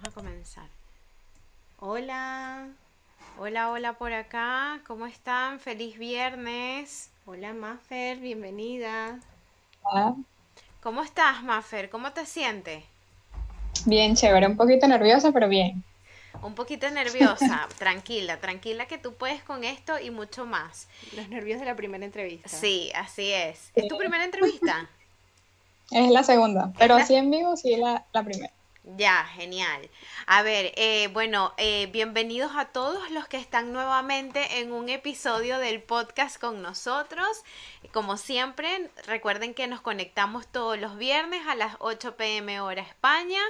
vamos a comenzar. Hola. Hola, hola por acá. ¿Cómo están? Feliz viernes. Hola, Maffer, bienvenida. Hola. ¿Cómo estás, Maffer? ¿Cómo te sientes? Bien, chévere, un poquito nerviosa, pero bien. Un poquito nerviosa, tranquila, tranquila que tú puedes con esto y mucho más. Los nervios de la primera entrevista. Sí, así es. ¿Es tu primera entrevista? Es la segunda, pero así en vivo sí la, la primera. Ya, genial. A ver, eh, bueno, eh, bienvenidos a todos los que están nuevamente en un episodio del podcast con nosotros. Como siempre, recuerden que nos conectamos todos los viernes a las 8 pm hora España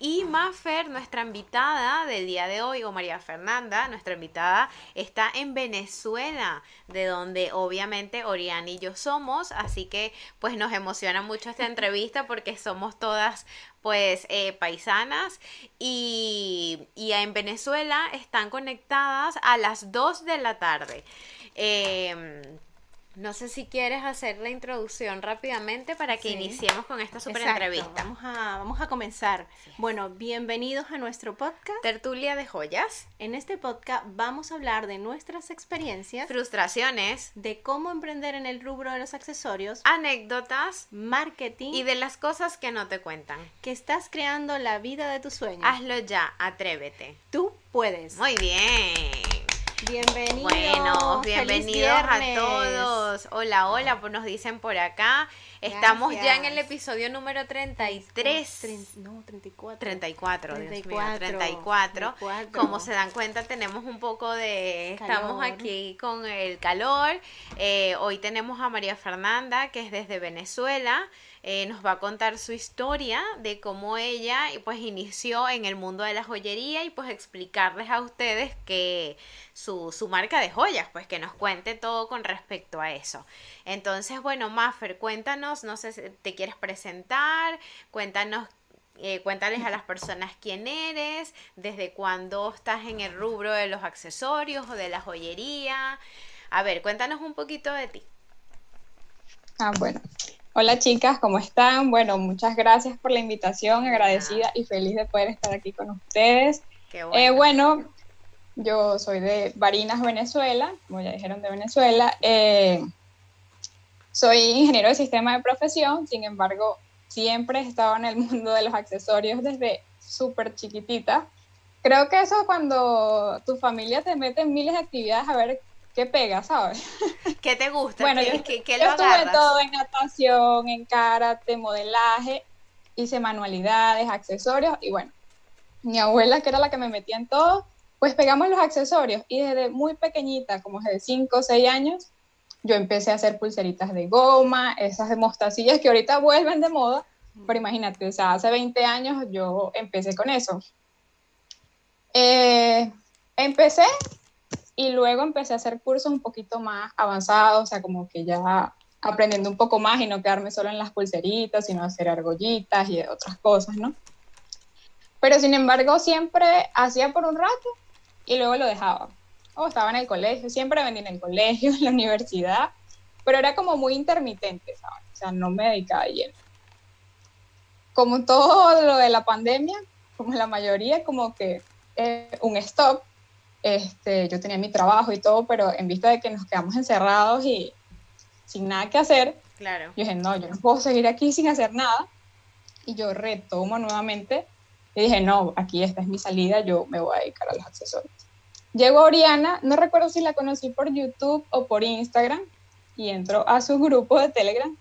y Mafer, nuestra invitada del día de hoy, o María Fernanda, nuestra invitada, está en Venezuela, de donde obviamente Oriana y yo somos, así que pues nos emociona mucho esta entrevista porque somos todas pues eh, paisanas y, y, en Venezuela están conectadas a las 2 de la tarde. Eh, no sé si quieres hacer la introducción rápidamente para que iniciemos con esta super entrevista. Vamos a, vamos a comenzar. Bueno, bienvenidos a nuestro podcast. Tertulia de Joyas. En este podcast vamos a hablar de nuestras experiencias, frustraciones, de cómo emprender en el rubro de los accesorios, anécdotas, marketing y de las cosas que no te cuentan. Que estás creando la vida de tus sueños. Hazlo ya, atrévete. Tú puedes. Muy bien. Bienvenidos. Bueno, bienvenidos a todos. Hola, hola, pues nos dicen por acá. Estamos ya en el episodio número 33. no, 34. 34, 34, 34. Como se dan cuenta, tenemos un poco de... Estamos aquí con el calor. Eh, hoy tenemos a María Fernanda, que es desde Venezuela. Eh, nos va a contar su historia de cómo ella pues inició en el mundo de la joyería y pues explicarles a ustedes que su, su marca de joyas, pues que nos cuente todo con respecto a eso. Entonces, bueno, Maffer, cuéntanos, no sé si te quieres presentar, cuéntanos eh, cuéntales a las personas quién eres, desde cuándo estás en el rubro de los accesorios o de la joyería. A ver, cuéntanos un poquito de ti. Ah, bueno. Hola chicas, ¿cómo están? Bueno, muchas gracias por la invitación, agradecida y feliz de poder estar aquí con ustedes. Qué bueno. bueno. yo soy de Barinas, Venezuela, como ya dijeron de Venezuela. Eh, soy ingeniero de sistema de profesión, sin embargo, siempre he estado en el mundo de los accesorios desde súper chiquitita. Creo que eso cuando tu familia te mete en miles de actividades a ver qué pega, ¿sabes? ¿Qué te gusta? Bueno, yo, estuve todo en natación, en karate, modelaje, hice manualidades, accesorios y bueno, mi abuela que era la que me metía en todo, pues pegamos los accesorios y desde muy pequeñita, como desde 5 o 6 años, yo empecé a hacer pulseritas de goma, esas de mostacillas que ahorita vuelven de moda, pero imagínate, o sea, hace 20 años yo empecé con eso. Eh, empecé y luego empecé a hacer cursos un poquito más avanzados, o sea, como que ya aprendiendo un poco más y no quedarme solo en las pulseritas, sino hacer argollitas y otras cosas, ¿no? Pero sin embargo, siempre hacía por un rato y luego lo dejaba. O estaba en el colegio, siempre venía en el colegio, en la universidad, pero era como muy intermitente, ¿sabes? O sea, no me dedicaba lleno. Como todo lo de la pandemia, como la mayoría, como que eh, un stop este, yo tenía mi trabajo y todo, pero en vista de que nos quedamos encerrados y sin nada que hacer, claro. yo dije, no, yo no puedo seguir aquí sin hacer nada. Y yo retomo nuevamente y dije, no, aquí esta es mi salida, yo me voy a dedicar a los accesorios. Llego a Oriana, no recuerdo si la conocí por YouTube o por Instagram, y entro a su grupo de Telegram,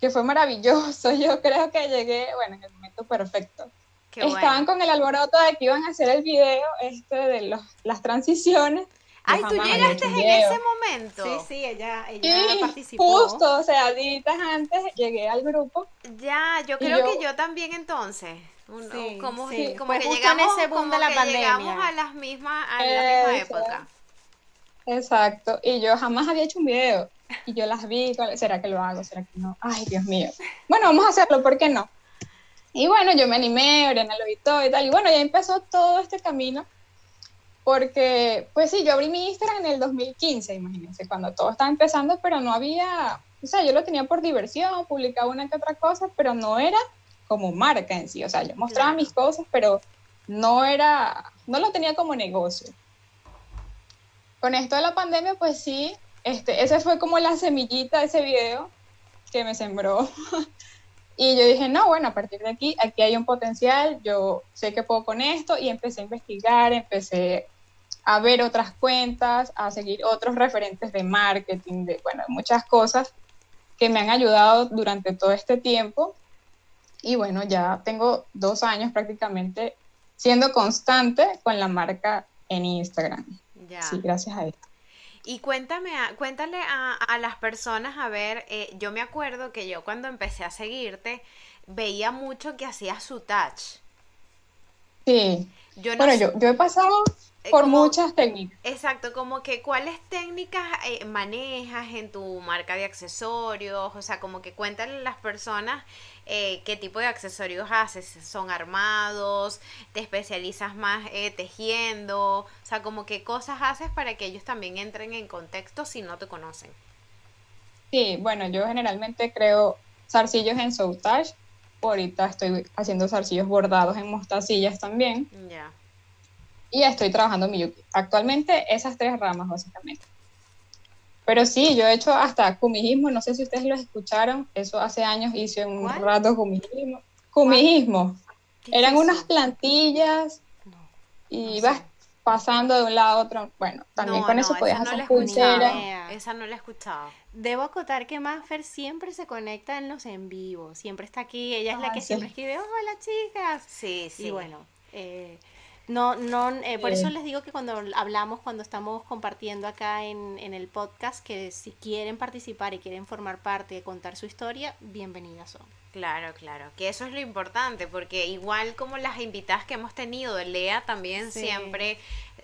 que fue maravilloso. Yo creo que llegué, bueno, en el momento perfecto Estaban con el alboroto de que iban a hacer el video este de los, las transiciones. Ay, tú llegaste en ese momento. Sí, sí, ella, ella participó. Justo, o sea, días antes llegué al grupo. Ya, yo creo que yo también entonces. sí, como, sí. como que llegamos, ese boom de la pandemia. llegamos a las mismas, a la misma época. Exacto, y yo jamás había hecho un video. Y yo las vi, ¿será que lo hago? ¿Será que no? Ay, Dios mío. Bueno, vamos a hacerlo, ¿por qué no? Y bueno, yo me animé, Oriana lo y tal. Y bueno, ya empezó todo este camino. Porque, pues sí, yo abrí mi Instagram en el 2015, imagínense, cuando todo estaba empezando, pero no había, o sea, yo lo tenía por diversión, publicaba una que otra cosa, pero no era como marca en sí. O sea, yo mostraba mis cosas, pero no era, no lo tenía como negocio. Con esto de la pandemia, pues sí, este, ese fue como la semillita de ese video que me sembró. y yo dije, no, bueno, a partir de aquí, aquí hay un potencial, yo sé que puedo con esto y empecé a investigar, empecé a ver otras cuentas, a seguir otros referentes de marketing, de, bueno, muchas cosas que me han ayudado durante todo este tiempo. Y bueno, ya tengo dos años prácticamente siendo constante con la marca en Instagram. Sí, gracias a esto. Y cuéntame, cuéntale a, las personas, a ver, eh, yo me acuerdo que yo cuando empecé a seguirte, veía mucho que hacías su touch. Sí. Yo bueno, yo, yo he pasado eh, por muchas técnicas. Exacto, como que cuáles técnicas eh, manejas en tu marca de accesorios, o sea, como que cuéntale a las personas eh, qué tipo de accesorios haces, son armados, te especializas más tejiendo, o sea, como qué cosas haces para que ellos también entren en contexto si no te conocen. Sí, bueno, yo generalmente creo zarcillos en Soutage, ahorita estoy haciendo zarcillos bordados en mostacillas también. Ya y estoy trabajando Miyuki. Actualmente esas tres ramas básicamente. Pero sí, yo he hecho hasta kumijismo, no sé si ustedes lo escucharon, eso hace años hice un rato kumijismo. Kumijismo. Eran unas plantillas y pasando de un lado a otro. Bueno, también con eso podías hacer pulseras. Esa no la he escuchado. Debo acotar que Maffer siempre se conecta en los en vivo, siempre está aquí, ella es la que siempre escribe, hola chicas. Sí, sí. Y bueno, eh, no, no, eh, por eso les digo que cuando hablamos, cuando estamos compartiendo acá en, en, el podcast, que si quieren participar y quieren formar parte, contar su historia, bienvenidas son. Claro, claro, que eso es lo importante, porque igual como las invitadas que hemos tenido, Lea también siempre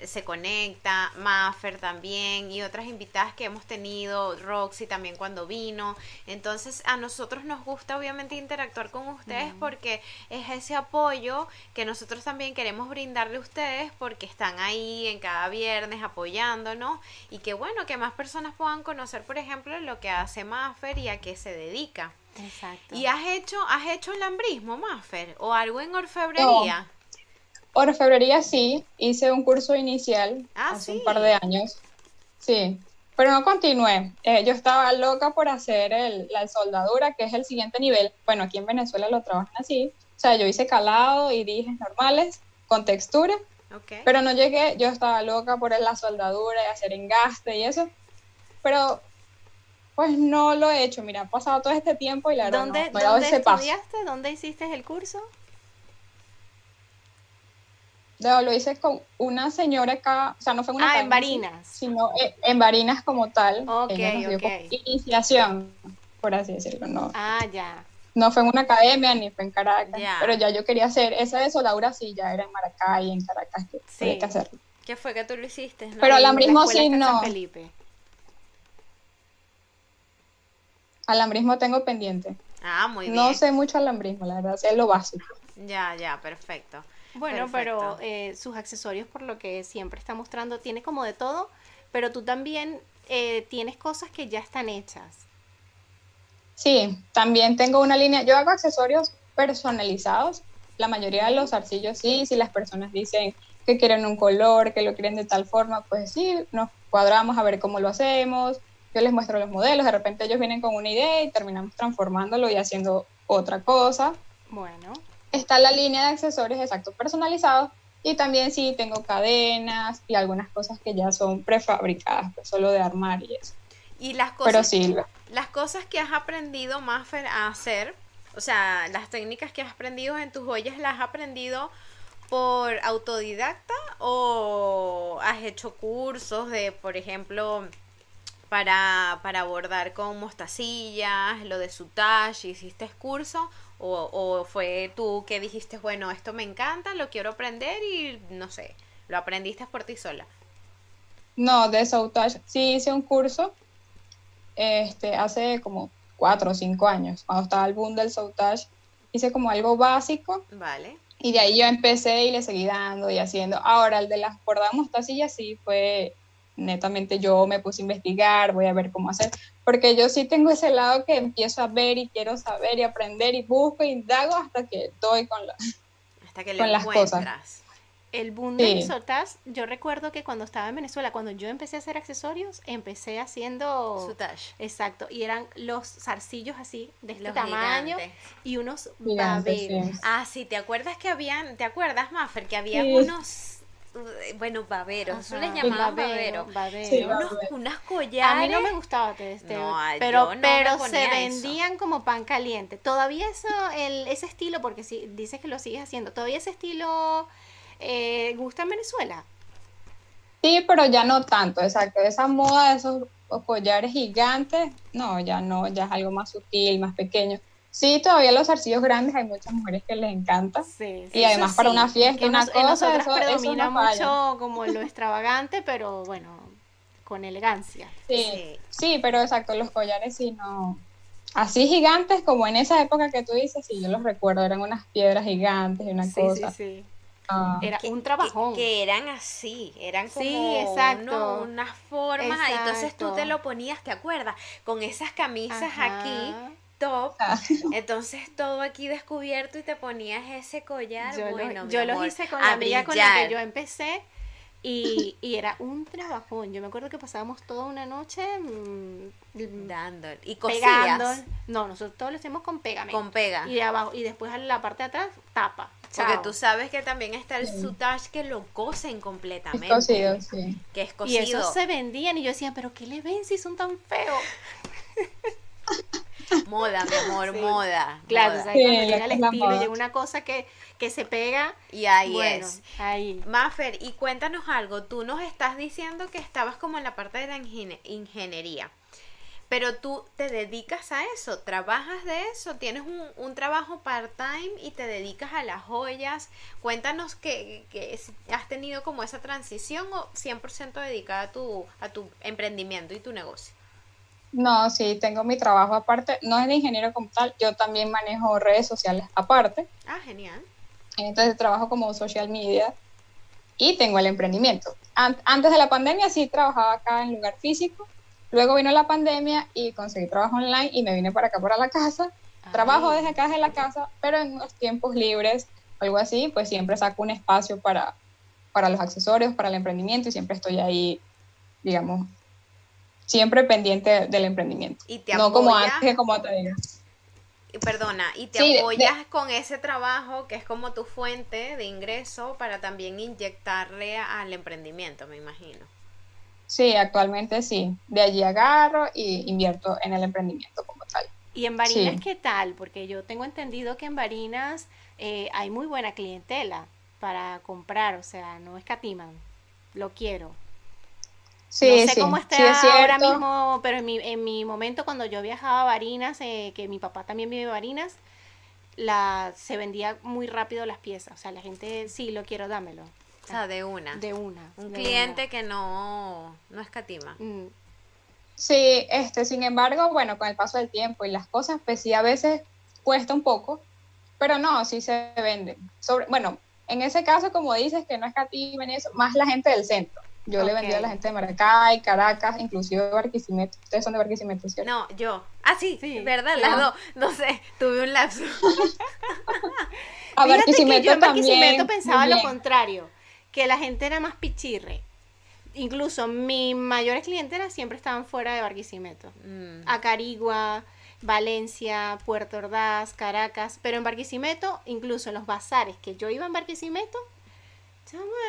se conecta, Maffer también y otras invitadas que hemos tenido, Roxy también cuando vino. Entonces a nosotros nos gusta obviamente interactuar con ustedes porque es ese apoyo que nosotros también queremos brindarle a ustedes porque están ahí en cada viernes apoyándonos y que bueno, que más personas puedan conocer por ejemplo lo que hace Maffer y a qué se dedica. Exacto. ¿Y has hecho, has hecho lambrismo, Maffer? ¿O algo en orfebrería? Orfebrería sí, hice un curso inicial ah, hace un par de años. Sí, pero no continué. Eh, yo estaba loca por hacer el, la soldadura, que es el siguiente nivel. Bueno, aquí en Venezuela lo trabajan así. O sea, yo hice calado y dijes normales, con textura. Pero no llegué, yo estaba loca por la soldadura y hacer engaste y eso. Pero pues no lo he hecho. Mira, ha pasado todo este tiempo y la verdad ¿Dónde, no, ¿dónde estudiaste? ¿Dónde hiciste el curso? Lo hice con una señora acá, o sea, no fue una... Ah, en Barinas. Sino en Barinas como tal. Ok, ok. Iniciación, por así decirlo, ¿no? Ah, ya. No fue en una academia ni fue en Caracas, pero ya yo quería hacer esa de soldadura, sí, ya era en Maracay, en Caracas, que sí. que hacerlo. ¿Qué fue que tú lo hiciste? ¿no? Pero alambrismo sí, no. Felipe. Alambrismo tengo pendiente. Ah, muy bien. No sé mucho alambrismo, la verdad, sé lo básico. Ya, ya, perfecto. Bueno, pero eh, sus accesorios, por lo que siempre está mostrando, tiene como de todo, pero tú también eh, tienes cosas que ya están hechas. Sí, también tengo una línea, yo hago accesorios personalizados, la mayoría de los arcillos sí, si las personas dicen que quieren un color, que lo quieren de tal forma, pues sí, nos cuadramos a ver cómo lo hacemos, yo les muestro los modelos, de repente ellos vienen con una idea y terminamos transformándolo y haciendo otra cosa. Bueno está la línea de accesorios exactos personalizados y también sí tengo cadenas y algunas cosas que ya son prefabricadas, pues solo de armar y eso. Y las cosas, las cosas que has aprendido, más a hacer, o sea, las técnicas que has aprendido en tus joyas, ¿las has aprendido por autodidacta o has hecho cursos de, por ejemplo, para, para bordar con mostacillas, lo de sutage, hiciste curso o, fue tú que dijiste, bueno, esto me encanta, lo quiero aprender y no sé, lo aprendiste por ti sola. No, de Soutage sí hice un curso este, hace como cuatro o cinco años, cuando estaba el boom del Soutage, hice como algo básico. Vale. Y de ahí yo empecé y le seguí dando y haciendo. Ahora, el de las bordadas mostacillas sí fue netamente yo me puse a investigar, voy a ver cómo hacer, porque yo sí tengo ese lado que empiezo a ver y quiero saber y aprender y busco y indago hasta que doy con, la, hasta que con las cosas. El boom del sotas, yo recuerdo que cuando estaba en Venezuela, cuando yo empecé a hacer accesorios, empecé haciendo... Sotage. Exacto, y eran los zarcillos así, de este tamaño, y unos baberos. Ah, sí, ¿te acuerdas que habían, te acuerdas, Maffer, que había unos bueno, baberos, eso les llamaban babero, unas collares. A mí no me gustaba este, pero, pero se vendían como pan caliente. Todavía eso, el, ese estilo, porque si dices que lo sigues haciendo, todavía ese estilo eh, gusta en Venezuela. Sí, pero ya no tanto, exacto. Esa moda de esos collares gigantes, no, ya no, ya es algo más sutil, más pequeño. Sí, todavía los arcillos grandes hay muchas mujeres que les encanta. Sí, y además para una fiesta, una cosa, eso, predomina mucho como lo extravagante, pero bueno, con elegancia. Sí, sí, pero exacto, los collares sí no. Así gigantes como en esa época que tú dices, sí, yo los recuerdo, eran unas piedras gigantes y una cosa. Sí, sí. Ah. Era un trabajón. Que, eran así, eran como sí, exacto. unas formas. Entonces tú te lo ponías, ¿te acuerdas? Con esas camisas aquí top. Ah. Entonces todo aquí descubierto y te ponías ese collar. Yo, bueno, lo, yo lo hice con la amiga con la que yo empecé. Y, y, era un trabajón. Yo me acuerdo que pasábamos toda una noche mm, dando y pegando. No, nosotros todos lo hacemos con pegamento. Con pega. Y de abajo y después en la parte de atrás tapa. Porque tú sabes que también está el sutage que lo cosen completamente. Es cocido, sí. Que es cocido. Y esos se vendían y yo decía, pero ¿qué le ven si son tan feos? moda, mi amor, moda. Claro, moda. ¿sabes? llega el estilo, llega una cosa que, que se pega. Y ahí es. Ahí. Maffer, y cuéntanos algo. Tú nos estás diciendo que estabas como en la parte de la ingeniería. Pero tú te dedicas a eso, trabajas de eso, tienes un, un trabajo part-time y te dedicas a las joyas. Cuéntanos que, que, has tenido como esa transición o 100% dedicada a tu, a tu emprendimiento y tu negocio. No, sí, tengo mi trabajo aparte. No es de ingeniero como tal, yo también manejo redes sociales aparte. Ah, genial. Entonces trabajo como social media y tengo el emprendimiento. Antes de la pandemia sí trabajaba acá en lugar físico. Luego vino la pandemia y conseguí trabajo online y me vine para acá, para la casa. Trabajo desde acá, desde la casa, pero en los tiempos libres, algo así, pues siempre saco un espacio para, para los accesorios, para el emprendimiento y siempre estoy ahí, digamos, siempre pendiente del emprendimiento. ¿Y te no como antes, como te digo. Perdona, y te apoyas con ese trabajo que es como tu fuente de ingreso para también inyectarle al emprendimiento, me imagino. Sí, actualmente sí. De allí agarro y invierto en el emprendimiento como tal. ¿Y en Barinas qué tal? Porque yo tengo entendido que en Barinas eh, hay muy buena clientela para comprar, o sea, no escatiman. Lo quiero. Sí, no sé cómo está ahora mismo, pero en mi, en mi momento cuando yo viajaba a Barinas, eh, que mi papá también vive en Barinas, la, se vendía muy rápido las piezas. O sea, la gente, sí, lo quiero, dámelo. O sea, de una. De una. Un cliente que no, no escatima. Mm. Sí, este, sin embargo, bueno, con el paso del tiempo y las cosas, pues sí, a veces cuesta un poco, pero no, sí se venden. Sobre, bueno, en ese caso, como dices, que no escatimen eso, más la gente del centro. Yo le vendí a la gente de Maracay, Caracas, inclusive Barquisimeto. Ustedes son de Barquisimeto, ¿cierto? No, yo. Ah, sí, sí. verdad, las dos. No sé, tuve un lapso. a Barquisimeto que yo en Barquisimeto pensaba lo contrario, que la gente era más pichirre. Incluso mis mayores clientes siempre estaban fuera de Barquisimeto. Mm. Acarigua, Valencia, Puerto Ordaz, Caracas. Pero en Barquisimeto, incluso en los bazares que yo iba en Barquisimeto,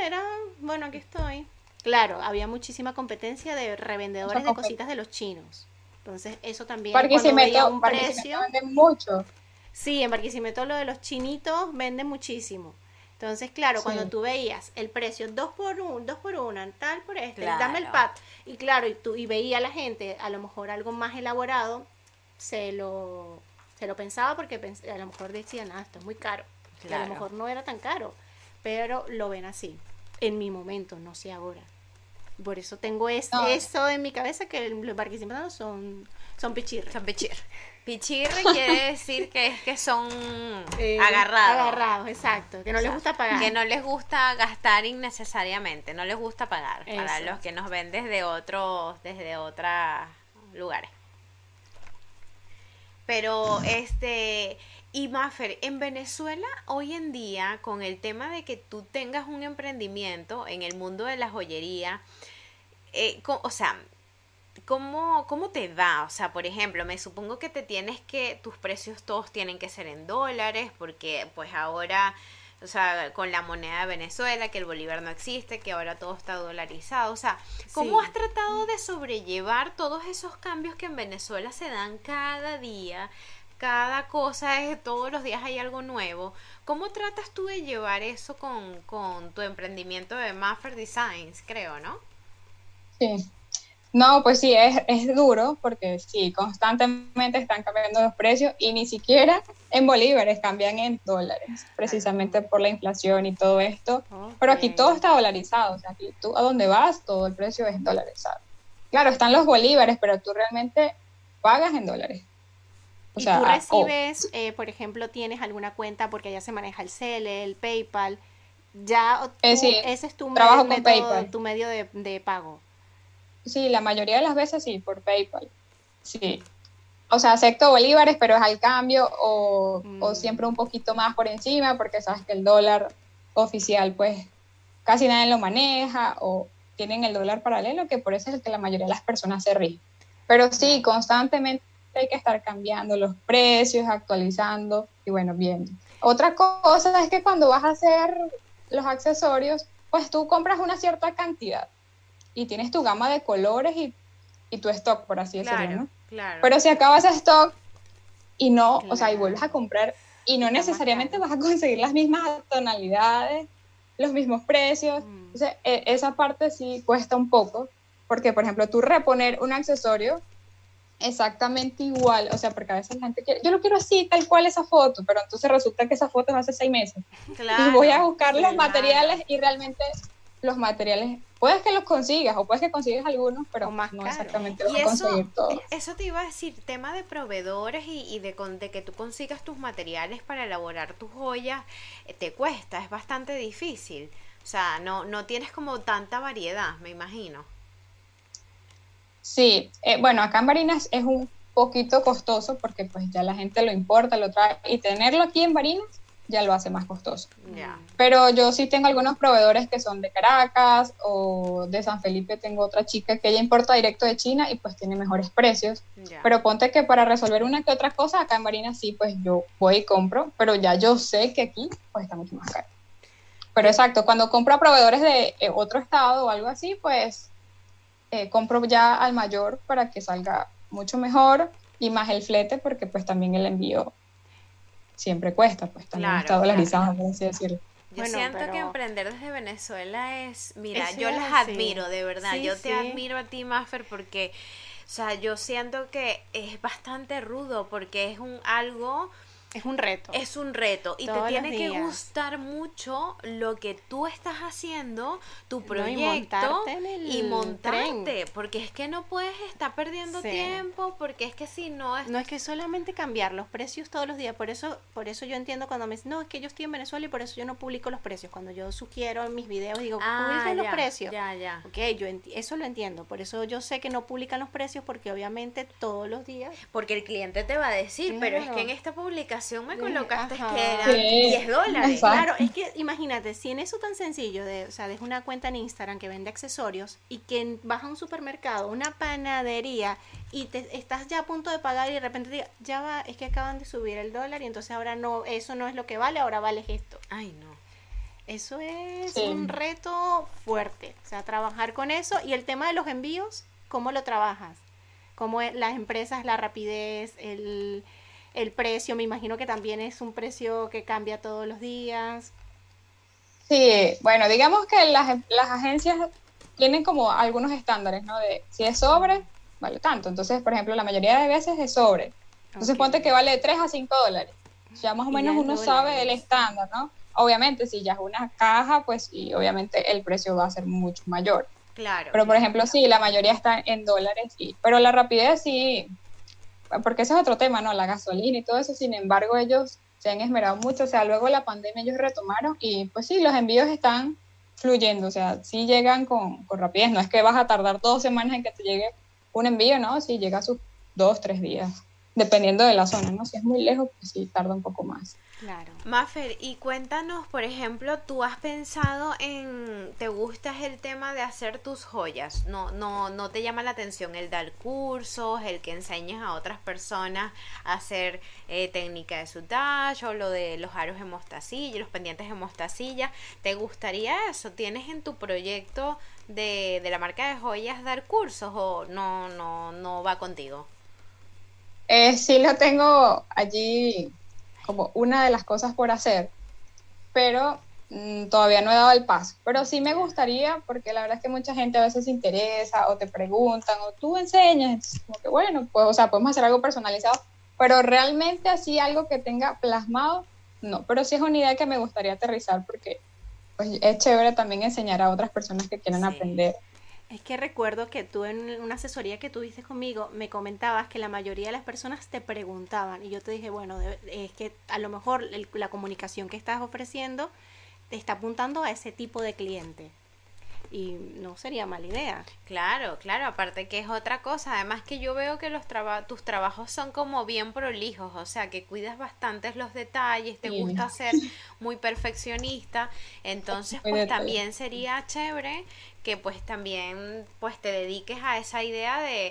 era, bueno, aquí estoy. Claro, había muchísima competencia de revendedores de cositas de los chinos. Entonces, eso también Barquisimeto, un precio. Vende mucho. Sí, en Barquisimeto lo de los chinitos vende muchísimo. Entonces, claro, cuando tú veías el precio dos por uno, dos por una, tal por este, dame el pack. Y claro, y tú y veía a la gente, a lo mejor algo más elaborado, se lo, se lo pensaba porque a lo mejor decían, ah, esto es muy caro. a lo mejor no era tan caro, pero lo ven así en mi momento, no sé ahora. Por eso tengo eso en mi cabeza que los barquisimetos son, son pichirre. Son pichirre. Pichirre quiere decir que es que son eh, agarrados. Agarrados, exacto. Que no les gusta pagar. Que no les gusta gastar innecesariamente, no les gusta pagar. Para los que nos ven desde otros, desde otros lugares. Pero este Y Maffer, en Venezuela hoy en día, con el tema de que tú tengas un emprendimiento en el mundo de la joyería, eh, o sea, ¿cómo, ¿cómo te va? O sea, por ejemplo, me supongo que te tienes que, tus precios todos tienen que ser en dólares, porque pues ahora, o sea, con la moneda de Venezuela, que el bolívar no existe, que ahora todo está dolarizado, o sea, ¿cómo has tratado de sobrellevar todos esos cambios que en Venezuela se dan cada día? Cada cosa es, todos los días hay algo nuevo. ¿Cómo tratas tú de llevar eso con, con tu emprendimiento de Maffer Designs, creo, no? Sí. No, pues sí, es, es duro porque sí, constantemente están cambiando los precios y ni siquiera en bolívares cambian en dólares, precisamente por la inflación y todo esto. Pero aquí todo está dolarizado, o sea, aquí tú a donde vas, todo el precio es dolarizado. Claro, están los bolívares, pero tú realmente pagas en dólares. Y tú recibes, eh, por ejemplo, tienes alguna cuenta porque ya se maneja el CELE, el PayPal, ya eh, ese es tu medio, tu medio de, pago. Sí, la mayoría de las veces sí, por PayPal. Sí. O sea, acepto bolívares, pero es al cambio o, o mm. siempre un poquito más por encima porque sabes que el dólar oficial pues casi nadie lo maneja o tienen el dólar paralelo que por eso es el que la mayoría de las personas se rigen. Pero sí, constantemente hay que estar cambiando los precios, actualizando y bueno, viendo. Otra cosa es que cuando vas a hacer los accesorios, pues tú compras una cierta cantidad y tienes tu gama de colores y, y tu stock, por así decirlo, ¿no? Claro. Pero si acabas ese stock y no, o sea, y vuelves a comprar y no necesariamente vas a conseguir las mismas tonalidades, los mismos precios, mm. entonces e, esa parte sí cuesta un poco, porque por ejemplo tú reponer un accesorio exactamente igual, o sea, porque a veces la gente quiere, yo lo quiero así, tal cual esa foto, pero entonces resulta que esa foto es hace seis meses. y voy a buscar los materiales y realmente los materiales, puedes que los consigas o puedes que consigas algunos, pero más no exactamente los vas a conseguir todos. Eso te iba a decir, tema de proveedores y, de, de, que tú consigas tus materiales para elaborar tus joyas, eh, te cuesta, es bastante difícil. O sea, no, no tienes como tanta variedad, me imagino. Sí, eh, bueno, acá en Barinas es un poquito costoso porque pues ya la gente lo importa, lo trae y tenerlo aquí en Barinas ya lo hace más costoso. Pero yo sí tengo algunos proveedores que son de Caracas o de San Felipe, tengo otra chica que ella importa directo de China y pues tiene mejores precios. Pero ponte que para resolver una que otra cosa, acá en Barinas sí, pues yo voy y compro, pero ya yo sé que aquí pues está mucho más caro. Pero exacto, cuando compro a proveedores de eh, otro estado o algo así, pues eh, compro ya al mayor para que salga mucho mejor y más el flete porque pues también el envío siempre cuesta, pues también está dolarizado, por así decirlo. Yo siento que emprender desde Venezuela es, mira, yo las admiro, de verdad, yo te admiro a ti, Maffer, porque, o sea, yo siento que es bastante rudo, porque es un algo es un reto. Es un reto. Y te tiene que gustar mucho lo que tú estás haciendo, tu proyecto y, montarte. Porque es que no puedes estar perdiendo tiempo, porque es que si no es... No es que solamente cambiar los precios todos los días. Por eso, por eso yo entiendo cuando me dicen, no, es que yo estoy en Venezuela y por eso yo no publico los precios. Cuando yo sugiero en mis videos, digo, ah, publiquen los precios. Ya, ya. Ok, yo eso lo entiendo. Por eso yo sé que no publican los precios porque obviamente todos los días... Porque el cliente te va a decir, pero es que en esta publicación me colocaste que eran 10 dólares. Claro, es que imagínate, si en eso tan sencillo, de, o sea, deja una cuenta en Instagram que vende accesorios y que vas a un supermercado, una panadería y te estás ya a punto de pagar y de repente te diga, ya va, es que acaban de subir el dólar y entonces ahora no, eso no es lo que vale, ahora vale esto. Ay, no. Eso es un reto fuerte, o sea, trabajar con eso y el tema de los envíos, ¿cómo lo trabajas? ¿Cómo las empresas, la rapidez, el el precio, me imagino que también es un precio que cambia todos los días. Sí, bueno, digamos que las, las agencias tienen como algunos estándares, ¿no? De si es sobre, vale tanto. Entonces, por ejemplo, la mayoría de veces es sobre. Entonces, ponte que vale de 3 a 5 dólares. Ya más o menos uno sabe el estándar, ¿no? Obviamente, si ya es una caja, pues y obviamente el precio va a ser mucho mayor. Claro. Pero, por ejemplo, sí, la mayoría está en dólares, sí. Pero la rapidez sí, porque ese es otro tema, ¿no? La gasolina y todo eso, sin embargo, ellos se han esmerado mucho, o sea, luego la pandemia ellos retomaron y pues sí, los envíos están fluyendo, o sea, sí llegan con, con rapidez, no es que vas a tardar dos semanas en que te llegue un envío, ¿no? Sí llega a sus dos, tres días. dependiendo de la zona, ¿no? Si es muy lejos, pues sí, tarda un poco más. Claro. Maffer, y cuéntanos, por ejemplo, tú has pensado en, ¿te gusta el tema de hacer tus joyas? No, no, no te llama la atención el dar cursos, el que enseñes a otras personas a hacer eh, técnica de sutage o lo de los aros de mostacilla, los pendientes de mostacilla. ¿Te gustaría eso? ¿Tienes en tu proyecto de, de la marca de joyas dar cursos o no, no, no va contigo? Eh, sí lo tengo allí como una de las cosas por hacer, pero mm, todavía no he dado el paso. Pero sí me gustaría, porque la verdad es que mucha gente a veces se interesa o te preguntan o tú enseñas, como que bueno, pues, o sea, podemos hacer algo personalizado, pero realmente así algo que tenga plasmado, no, pero sí es una idea que me gustaría aterrizar porque pues, es chévere también enseñar a otras personas que quieran aprender es que recuerdo que tú en una asesoría que tuviste conmigo me comentabas que la mayoría de las personas te preguntaban y yo te dije, bueno, es que a lo mejor la comunicación que estás ofreciendo te está apuntando a ese tipo de cliente y no sería mala idea. Claro, claro, aparte que es otra cosa, además que yo veo que los tus trabajos son como bien prolijos, o sea, que cuidas bastante los detalles, te gusta ser muy perfeccionista, entonces pues también sería chévere que pues también pues te dediques a esa idea de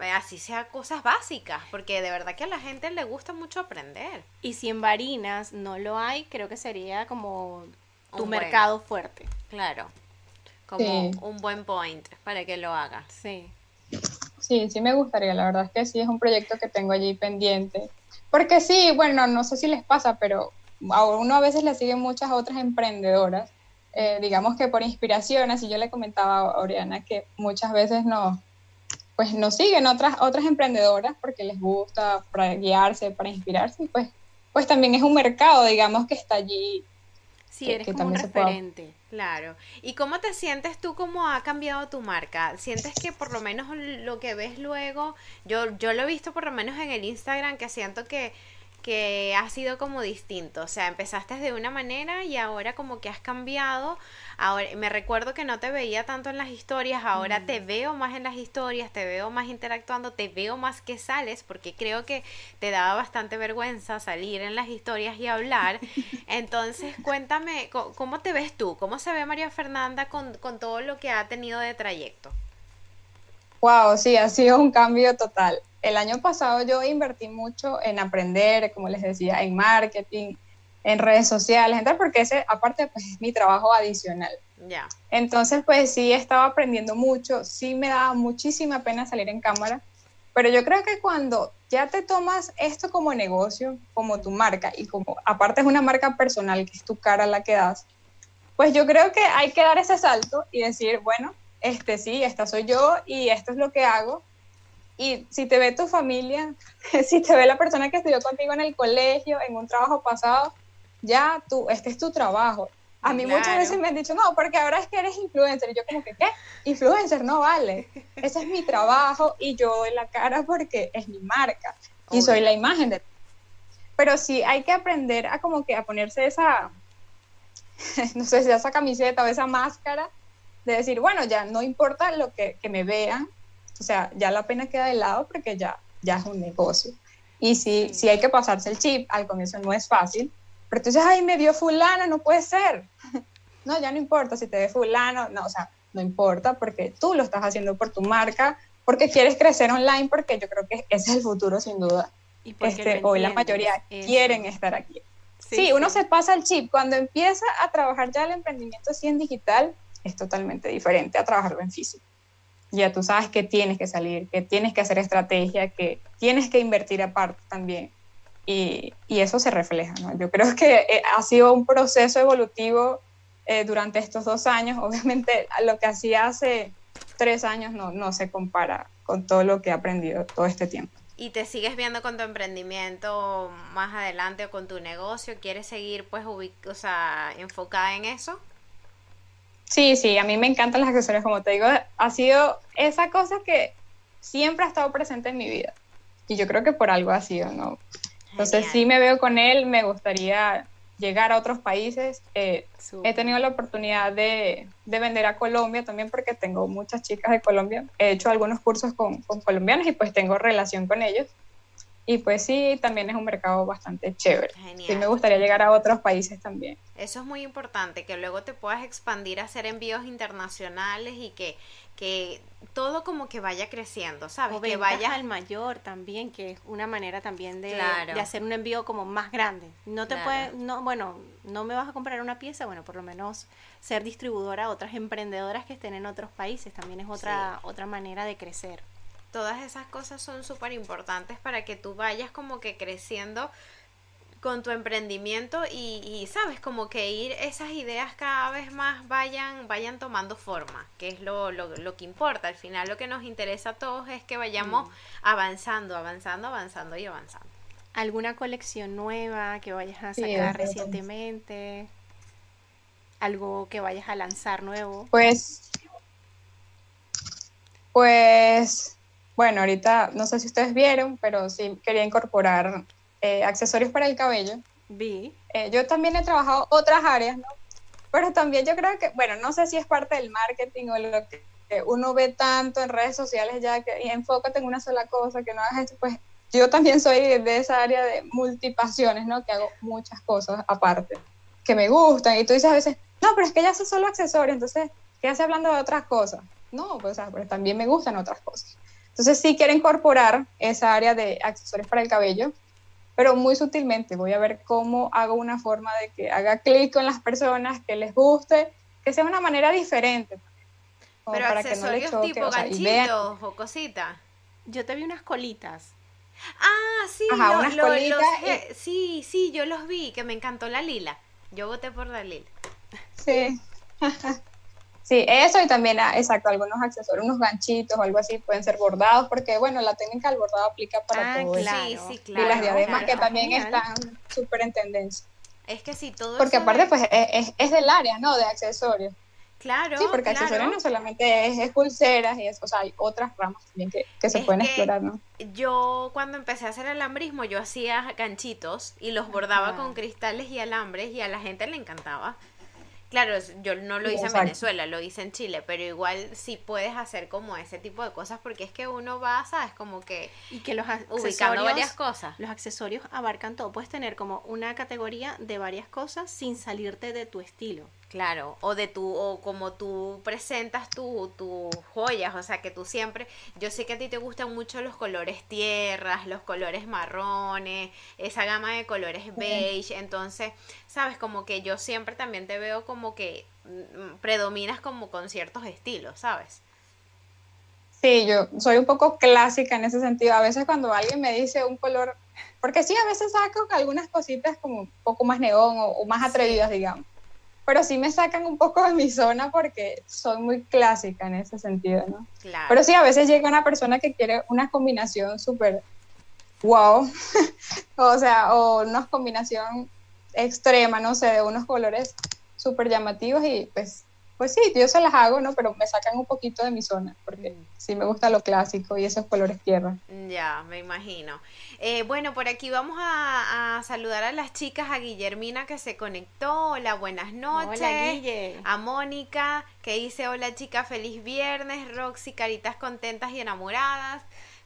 eh, así sea cosas básicas, porque de verdad que a la gente le gusta mucho aprender. Y si en Varinas no lo hay, creo que sería como tu mercado fuerte. Claro como un buen point para que lo haga. Sí. Sí, sí me gustaría, la verdad es que sí, es un proyecto que tengo allí pendiente. Porque sí, bueno, no sé si les pasa, pero a uno a veces le siguen muchas otras emprendedoras, eh, digamos que por inspiración, así yo le comentaba a Oriana que muchas veces no, pues nos siguen otras, otras emprendedoras porque les gusta para guiarse, para inspirarse, y pues, pues también es un mercado, digamos, que está allí Sí, eres como un referente. Claro. ¿Y cómo te sientes tú cómo ha cambiado tu marca? ¿Sientes que por lo menos lo que ves luego, yo, yo lo he visto por lo menos en el Instagram, que siento que que ha sido como distinto. O sea, empezaste de una manera y ahora como que has cambiado. Ahora me recuerdo que no te veía tanto en las historias, ahora te mm. veo más en las historias, te veo más interactuando, te veo más que sales, porque creo que te daba bastante vergüenza salir en las historias y hablar. Entonces, cuéntame, ¿cómo te ves tú? ¿Cómo se ve María Fernanda con, con todo lo que ha tenido de trayecto? Wow, sí, ha sido un cambio total el año pasado yo invertí mucho en aprender, como les decía, en marketing, en redes sociales, porque ese aparte pues es mi trabajo adicional. Ya. Entonces pues sí estaba aprendiendo mucho, sí me daba muchísima pena salir en cámara, pero yo creo que cuando ya te tomas esto como negocio, como tu marca y como aparte es una marca personal que es tu cara la que das, pues yo creo que hay que dar ese salto y decir, bueno, este sí, esta soy yo y esto es lo que hago y si te ve tu familia, si te ve la persona que estudió contigo en el colegio, en un trabajo pasado, ya tú, este es tu trabajo. A mí muchas veces me han dicho, no, porque ahora es que eres influencer. Y yo como que, ¿qué? Influencer no vale. Ese es mi trabajo y yo doy la cara porque es mi marca y soy la imagen de... Pero sí hay que aprender a como que a ponerse esa, no sé si esa camiseta o esa máscara de decir, bueno, ya no importa lo que, que me vean, o sea, ya la pena queda de lado porque ya, ya es un negocio. Y si, si hay que pasarse el chip, al comienzo no es fácil, pero entonces, ay, me dio fulano, no puede ser. no, ya no importa si te ve fulano, no, o sea, no importa porque tú lo estás haciendo por tu marca, porque quieres crecer online, porque yo creo que ese es el futuro sin duda. Y este, hoy la mayoría quieren estar aquí. Sí, uno se pasa el chip. Cuando empieza a trabajar ya el emprendimiento así en digital, es totalmente diferente a trabajarlo en físico ya tú sabes que tienes que salir, que tienes que hacer estrategia, que tienes que invertir aparte también. Y, y eso se refleja. ¿no? Yo creo que eh, ha sido un proceso evolutivo eh, durante estos dos años. Obviamente lo que hacía hace tres años no, no se compara con todo lo que he aprendido todo este tiempo. ¿Y te sigues viendo con tu emprendimiento más adelante o con tu negocio? ¿Quieres seguir pues o enfocada en eso? Sí, sí, a mí me encantan las accesorios, como te digo, ha sido esa cosa que siempre ha estado presente en mi vida. Y yo creo que por algo ha sido, ¿no? Entonces sí me veo con él, me gustaría llegar a otros países. Eh, he tenido la oportunidad de, de, vender a Colombia también porque tengo muchas chicas de Colombia. He hecho algunos cursos con, con, colombianos y pues tengo relación con ellos. Y pues sí, también es un mercado bastante chévere. Sí me gustaría llegar a otros países también. Eso es muy importante, que luego te puedas expandir a hacer envíos internacionales y que, que todo como que vaya creciendo, ¿sabes? que vaya al mayor también, que es una manera también de, de hacer un envío como más grande. No te puede, no, bueno, no me vas a comprar una pieza, bueno, por lo menos ser distribuidora a otras emprendedoras que estén en otros países también es otra, otra manera de crecer todas esas cosas son súper importantes para que tú vayas como que creciendo con tu emprendimiento y, sabes como que ir esas ideas cada vez más vayan vayan tomando forma que es lo, lo, que importa. Al final lo que nos interesa a todos es que vayamos mm. avanzando avanzando avanzando y avanzando. Alguna colección nueva que vayas a sacar recientemente algo que vayas a lanzar nuevo pues pues bueno, ahorita no sé si ustedes vieron, pero sí quería incorporar eh, accesorios para el cabello. Vi. Eh, yo también he trabajado otras áreas, ¿no? Pero también yo creo que, bueno, no sé si es parte del marketing o lo que uno ve tanto en redes sociales ya que enfócate en una sola cosa, que no hagas esto, pues yo también soy de esa área de multipasiones, ¿no? Que hago muchas cosas aparte, que me gustan. Y tú dices a veces, no, pero es que ya hace solo accesorios, entonces, ¿qué hace hablando de otras cosas? No, pues, o sea, también me gustan otras cosas. Entonces sí quiero incorporar esa área de accesorios para el cabello, pero muy sutilmente. Voy a ver cómo hago una forma de que haga clic con las personas, que les guste, que sea una manera diferente. Pero para accesorios que no tipo ganchitos o cositas. Yo te vi unas colitas. Ah, sí, Ajá, unas colitas sí, sí, yo los vi, que me encantó la lila. Yo voté por la lila. Sí. Sí, eso y también, ah, exacto, algunos accesorios, unos ganchitos o algo así pueden ser bordados, porque bueno, la técnica del bordado aplica para ah, todo claro, Sí, sí, claro. Y las diademas que también están súper en tendencia. Es que sí, todo Porque aparte, pues es, es, del área, ¿no? De accesorios. Claro. Sí, porque accesorios no solamente es, pulseras y eso, o sea, hay otras ramas también que, que se pueden explorar, ¿no? Yo cuando empecé a hacer alambrismo, yo hacía ganchitos y los bordaba con cristales y alambres y a la gente le encantaba. Claro, yo no lo hice en Venezuela, lo hice en Chile, pero igual sí puedes hacer como ese tipo de cosas porque es que uno va, sabes, como que y que los ubicando varias cosas. Los accesorios abarcan todo, puedes tener como una categoría de varias cosas sin salirte de tu estilo. Claro, o de tu, o como tú presentas tus joyas, o sea que tú siempre, yo sé que a ti te gustan mucho los colores tierras, los colores marrones, esa gama de colores beige, entonces, sabes, como que yo siempre también te veo como que mm, predominas como con ciertos estilos, ¿sabes? Sí, yo soy un poco clásica en ese sentido. A veces cuando alguien me dice un color, porque sí, a veces saco algunas cositas como un poco más neón o, más atrevidas, digamos pero sí me sacan un poco de mi zona porque soy muy clásica en ese sentido, ¿no? Claro. Pero sí, a veces llega una persona que quiere una combinación súper wow, o sea, o una combinación extrema, no sé, de unos colores súper llamativos y pues pues sí, yo se las hago, ¿no? Pero me sacan un poquito de mi zona, porque mm. sí me gusta lo clásico y esos colores tierra. Ya, me imagino. Eh, bueno, por aquí vamos a, saludar a las chicas, a Guillermina que se conectó, hola, buenas noches. Hola, Guille. A Mónica que dice, hola chica, feliz viernes. Roxy, caritas contentas y enamoradas.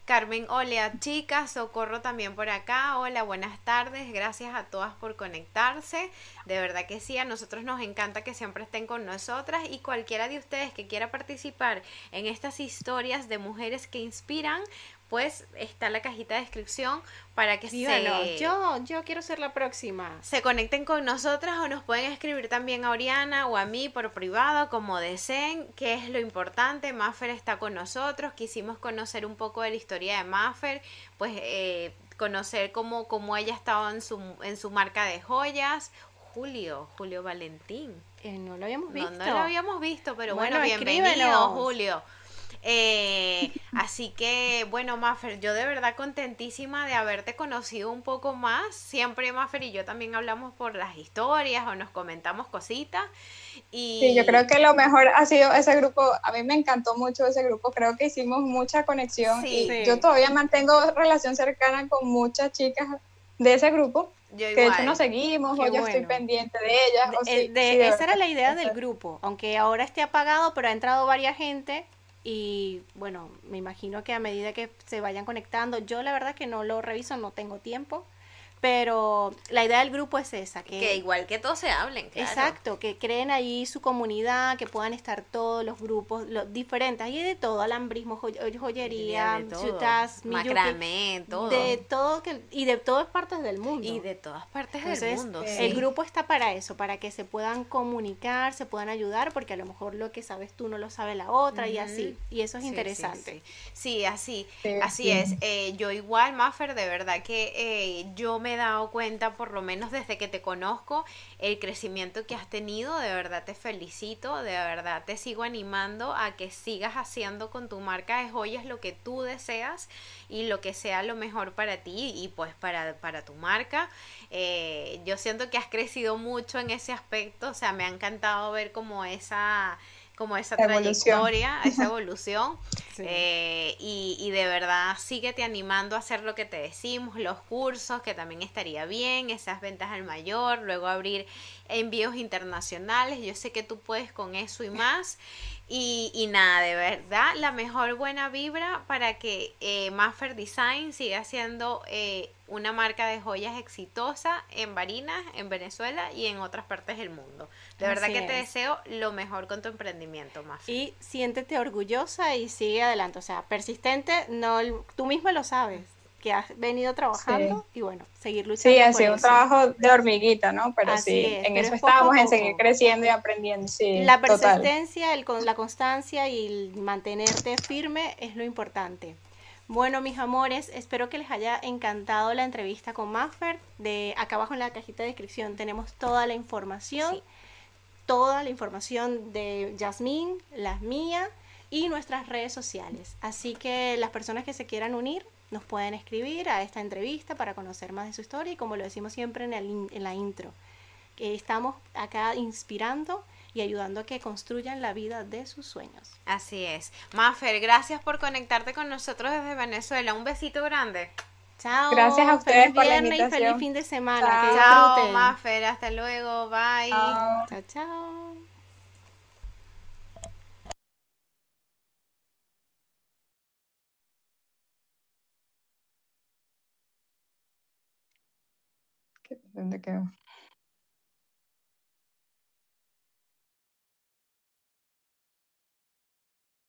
Carmen, hola chicas, Socorro también por acá, hola, buenas tardes, gracias a todas por conectarse, de verdad que sí, a nosotros nos encanta que siempre estén con nosotras y cualquiera de ustedes que quiera participar en estas historias de mujeres que inspiran, pues está la cajita de descripción para que se... Yo, yo quiero ser la próxima. Se conecten con nosotras o nos pueden escribir también a Oriana o a mí por privado, como deseen, que es lo importante. Maffer está con nosotros, quisimos conocer un poco de la historia de Maffer, pues eh, conocer cómo, cómo ella estaba en su, en su marca de joyas. Julio, Julio Valentín. Eh, no lo habíamos visto. No, lo habíamos visto, pero bueno, bienvenido, Julio. Eh, así que, bueno, Maffer, yo de verdad contentísima de haberte conocido un poco más. Siempre Maffer y yo también hablamos por las historias o nos comentamos cositas. Y... Sí, yo creo que lo mejor ha sido ese grupo. A mí me encantó mucho ese grupo. Creo que hicimos mucha conexión y yo todavía mantengo relación cercana con muchas chicas de ese grupo. que de hecho nos seguimos o yo estoy pendiente de ellas. esa era la idea del grupo, aunque ahora esté apagado, pero ha entrado varias gente y bueno, me imagino que a medida que se vayan conectando, yo la verdad que no lo reviso, no tengo tiempo, pero la idea del grupo es esa. Que, igual que todos se hablen, claro. Exacto, que creen ahí su comunidad, que puedan estar todos los grupos los diferentes. Hay de todo, alambrismo, joyería, ciutas, macramé, todo. De todo, que, y de todas partes del mundo. Y de todas partes del mundo, El grupo está para eso, para que se puedan comunicar, se puedan ayudar, porque a lo mejor lo que sabes tú no lo sabe la otra y así. Y eso es interesante. Sí, así, así es. Eh, yo igual, Maffer, de verdad que eh, yo me dado cuenta, por lo menos desde que te conozco, el crecimiento que has tenido. De verdad te felicito, de verdad te sigo animando a que sigas haciendo con tu marca de joyas lo que tú deseas y lo que sea lo mejor para ti y pues para, para tu marca. Eh, yo siento que has crecido mucho en ese aspecto, o sea, me ha encantado ver como esa como esa trayectoria, esa evolución. Eh, y, y, de verdad síguete animando a hacer lo que te decimos, los cursos, que también estaría bien, esas ventas al mayor, luego abrir envíos internacionales. Yo sé que tú puedes con eso y más. Y, y nada, de verdad, la mejor buena vibra para que eh, Maffer Design siga siendo eh, una marca de joyas exitosa en Barinas, en Venezuela y en otras partes del mundo. De verdad que te deseo lo mejor con tu emprendimiento, Maffer. Y siéntete orgullosa y sigue adelante. O sea, persistente, no, tú misma lo sabes que has venido trabajando y bueno, seguir luchando. Sí, ha sido un trabajo de hormiguita, ¿no? Pero sí, en eso estábamos, en seguir creciendo y aprendiendo. Sí, la persistencia, el, la constancia y el mantenerte firme es lo importante. Bueno, mis amores, espero que les haya encantado la entrevista con Maffer. De acá abajo en la cajita de descripción tenemos toda la información, toda la información de Yasmín, las mías y nuestras redes sociales. Así que las personas que se quieran unir, nos pueden escribir a esta entrevista para conocer más de su historia y como lo decimos siempre en, el, en la intro, que estamos acá inspirando y ayudando a que construyan la vida de sus sueños. Así es. Mafer, gracias por conectarte con nosotros desde Venezuela. Un besito grande. Chao. Gracias a ustedes por la invitación. y feliz fin de semana. Chao, chao Mafer. Hasta luego. Bye. Chao, chao. ¿Dónde quedó?